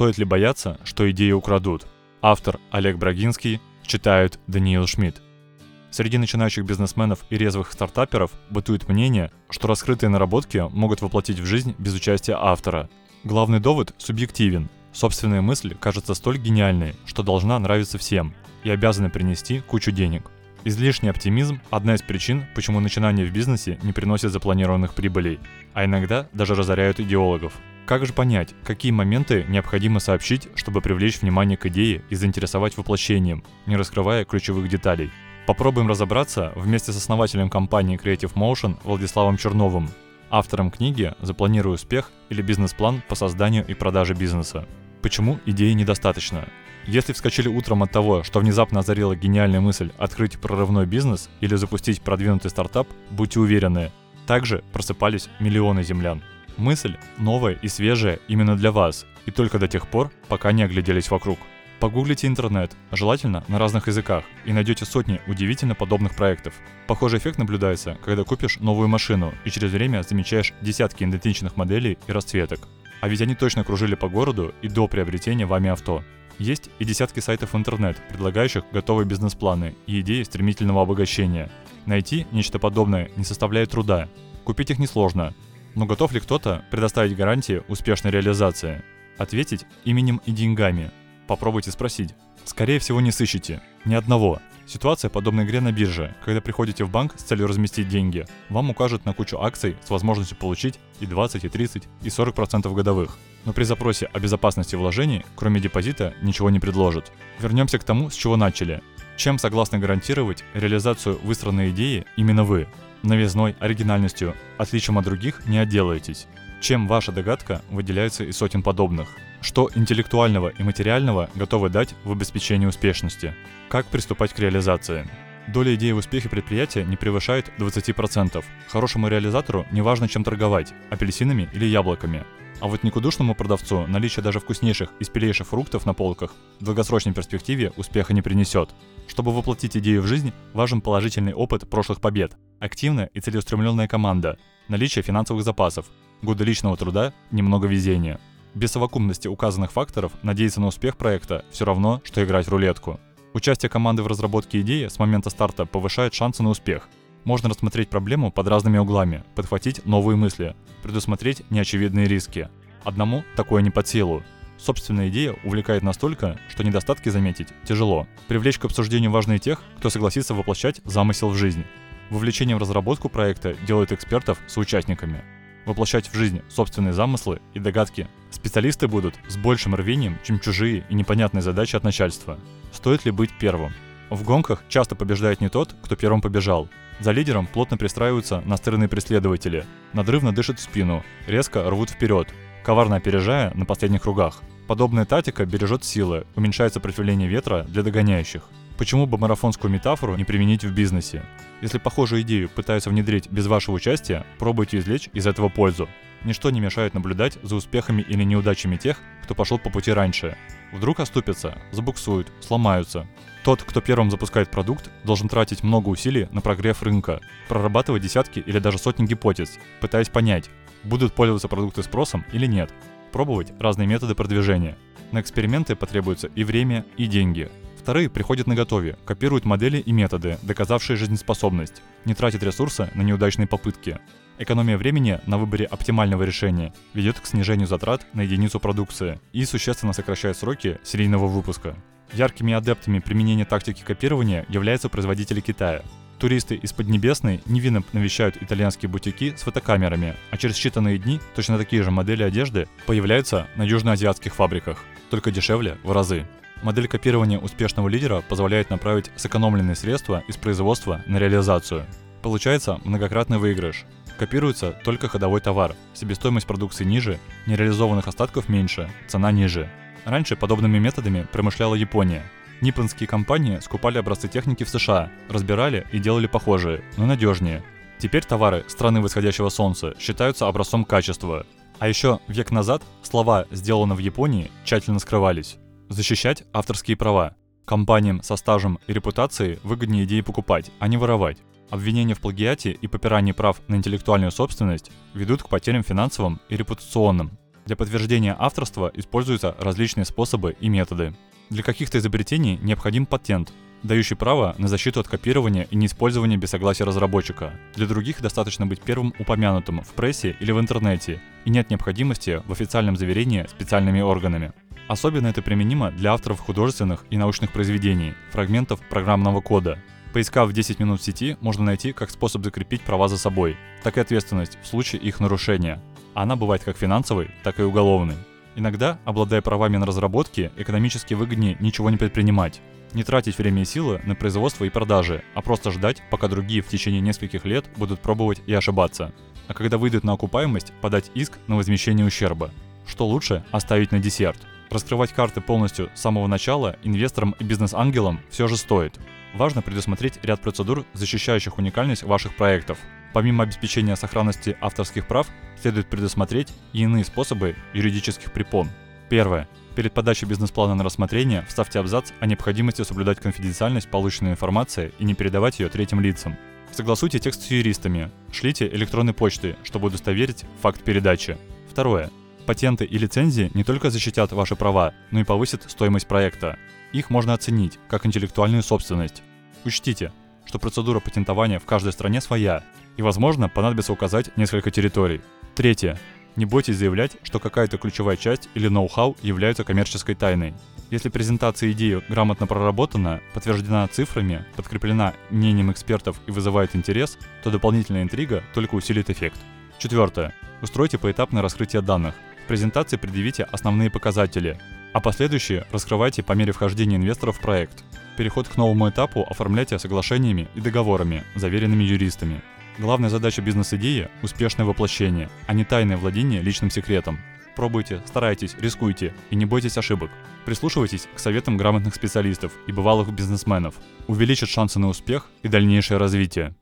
Стоит ли бояться, что идеи украдут? Автор Олег Брагинский читает Даниил Шмидт. Среди начинающих бизнесменов и резвых стартаперов бытует мнение, что раскрытые наработки могут воплотить в жизнь без участия автора. Главный довод субъективен. Собственная мысль кажется столь гениальной, что должна нравиться всем и обязана принести кучу денег. Излишний оптимизм – одна из причин, почему начинания в бизнесе не приносят запланированных прибылей, а иногда даже разоряют идеологов – как же понять, какие моменты необходимо сообщить, чтобы привлечь внимание к идее и заинтересовать воплощением, не раскрывая ключевых деталей? Попробуем разобраться вместе с основателем компании Creative Motion Владиславом Черновым, автором книги «Запланируй успех» или «Бизнес-план по созданию и продаже бизнеса». Почему идеи недостаточно? Если вскочили утром от того, что внезапно озарила гениальная мысль открыть прорывной бизнес или запустить продвинутый стартап, будьте уверены, также просыпались миллионы землян. Мысль новая и свежая именно для вас, и только до тех пор, пока не огляделись вокруг. Погуглите интернет, желательно на разных языках, и найдете сотни удивительно подобных проектов. Похожий эффект наблюдается, когда купишь новую машину и через время замечаешь десятки идентичных моделей и расцветок. А ведь они точно кружили по городу и до приобретения вами авто. Есть и десятки сайтов интернет, предлагающих готовые бизнес-планы и идеи стремительного обогащения. Найти нечто подобное не составляет труда. Купить их несложно, но готов ли кто-то предоставить гарантии успешной реализации? Ответить именем и деньгами. Попробуйте спросить. Скорее всего не сыщете. Ни одного. Ситуация подобна игре на бирже. Когда приходите в банк с целью разместить деньги, вам укажут на кучу акций с возможностью получить и 20, и 30, и 40% годовых. Но при запросе о безопасности вложений, кроме депозита, ничего не предложат. Вернемся к тому, с чего начали. Чем согласны гарантировать реализацию выстроенной идеи именно вы? Новизной, оригинальностью, отличием от других не отделаетесь. Чем ваша догадка выделяется из сотен подобных? Что интеллектуального и материального готовы дать в обеспечении успешности? Как приступать к реализации? Доля идеи в успехе предприятия не превышает 20%. Хорошему реализатору не важно, чем торговать – апельсинами или яблоками. А вот никудушному продавцу наличие даже вкуснейших и спелейших фруктов на полках в долгосрочной перспективе успеха не принесет. Чтобы воплотить идею в жизнь, важен положительный опыт прошлых побед, активная и целеустремленная команда, наличие финансовых запасов, годы личного труда, немного везения. Без совокупности указанных факторов надеяться на успех проекта все равно, что играть в рулетку. Участие команды в разработке идеи с момента старта повышает шансы на успех – можно рассмотреть проблему под разными углами, подхватить новые мысли, предусмотреть неочевидные риски. Одному такое не под силу. Собственная идея увлекает настолько, что недостатки заметить тяжело. Привлечь к обсуждению важные тех, кто согласится воплощать замысел в жизнь. Вовлечение в разработку проекта делает экспертов соучастниками. Воплощать в жизнь собственные замыслы и догадки специалисты будут с большим рвением, чем чужие и непонятные задачи от начальства. Стоит ли быть первым? В гонках часто побеждает не тот, кто первым побежал, за лидером плотно пристраиваются настырные преследователи, надрывно дышат в спину, резко рвут вперед, коварно опережая на последних кругах. Подобная тактика бережет силы, уменьшает сопротивление ветра для догоняющих. Почему бы марафонскую метафору не применить в бизнесе? Если похожую идею пытаются внедрить без вашего участия, пробуйте извлечь из этого пользу. Ничто не мешает наблюдать за успехами или неудачами тех, кто пошел по пути раньше. Вдруг оступятся, забуксуют, сломаются. Тот, кто первым запускает продукт, должен тратить много усилий на прогрев рынка, прорабатывать десятки или даже сотни гипотез, пытаясь понять, будут пользоваться продукты спросом или нет, пробовать разные методы продвижения. На эксперименты потребуется и время, и деньги. Вторые приходят на готове, копируют модели и методы, доказавшие жизнеспособность, не тратят ресурсы на неудачные попытки. Экономия времени на выборе оптимального решения ведет к снижению затрат на единицу продукции и существенно сокращает сроки серийного выпуска. Яркими адептами применения тактики копирования являются производители Китая. Туристы из Поднебесной невинно навещают итальянские бутики с фотокамерами, а через считанные дни точно такие же модели одежды появляются на южноазиатских фабриках, только дешевле в разы. Модель копирования успешного лидера позволяет направить сэкономленные средства из производства на реализацию. Получается многократный выигрыш. Копируется только ходовой товар, себестоимость продукции ниже, нереализованных остатков меньше, цена ниже. Раньше подобными методами промышляла Япония. Ниппонские компании скупали образцы техники в США, разбирали и делали похожие, но надежнее. Теперь товары страны восходящего солнца считаются образцом качества. А еще век назад слова «сделано в Японии» тщательно скрывались. Защищать авторские права. Компаниям со стажем и репутацией выгоднее идеи покупать, а не воровать. Обвинения в плагиате и попирании прав на интеллектуальную собственность ведут к потерям финансовым и репутационным. Для подтверждения авторства используются различные способы и методы. Для каких-то изобретений необходим патент, дающий право на защиту от копирования и неиспользования без согласия разработчика. Для других достаточно быть первым упомянутым в прессе или в интернете, и нет необходимости в официальном заверении специальными органами. Особенно это применимо для авторов художественных и научных произведений, фрагментов программного кода. Поискав 10 минут в сети, можно найти как способ закрепить права за собой, так и ответственность в случае их нарушения. Она бывает как финансовой, так и уголовной. Иногда, обладая правами на разработки, экономически выгоднее ничего не предпринимать. Не тратить время и силы на производство и продажи, а просто ждать, пока другие в течение нескольких лет будут пробовать и ошибаться. А когда выйдут на окупаемость, подать иск на возмещение ущерба. Что лучше оставить на десерт. Раскрывать карты полностью с самого начала инвесторам и бизнес-ангелам все же стоит. Важно предусмотреть ряд процедур, защищающих уникальность ваших проектов. Помимо обеспечения сохранности авторских прав, следует предусмотреть и иные способы юридических препон. Первое. Перед подачей бизнес-плана на рассмотрение вставьте абзац о необходимости соблюдать конфиденциальность полученной информации и не передавать ее третьим лицам. Согласуйте текст с юристами. Шлите электронной почтой, чтобы удостоверить факт передачи. Второе. Патенты и лицензии не только защитят ваши права, но и повысят стоимость проекта. Их можно оценить как интеллектуальную собственность. Учтите, что процедура патентования в каждой стране своя, и, возможно, понадобится указать несколько территорий. Третье. Не бойтесь заявлять, что какая-то ключевая часть или ноу-хау являются коммерческой тайной. Если презентация идеи грамотно проработана, подтверждена цифрами, подкреплена мнением экспертов и вызывает интерес, то дополнительная интрига только усилит эффект. Четвертое. Устройте поэтапное раскрытие данных. В презентации предъявите основные показатели, а последующие раскрывайте по мере вхождения инвесторов в проект. Переход к новому этапу оформляйте соглашениями и договорами, заверенными юристами. Главная задача бизнес-идеи – успешное воплощение, а не тайное владение личным секретом. Пробуйте, старайтесь, рискуйте и не бойтесь ошибок. Прислушивайтесь к советам грамотных специалистов и бывалых бизнесменов. Увеличит шансы на успех и дальнейшее развитие.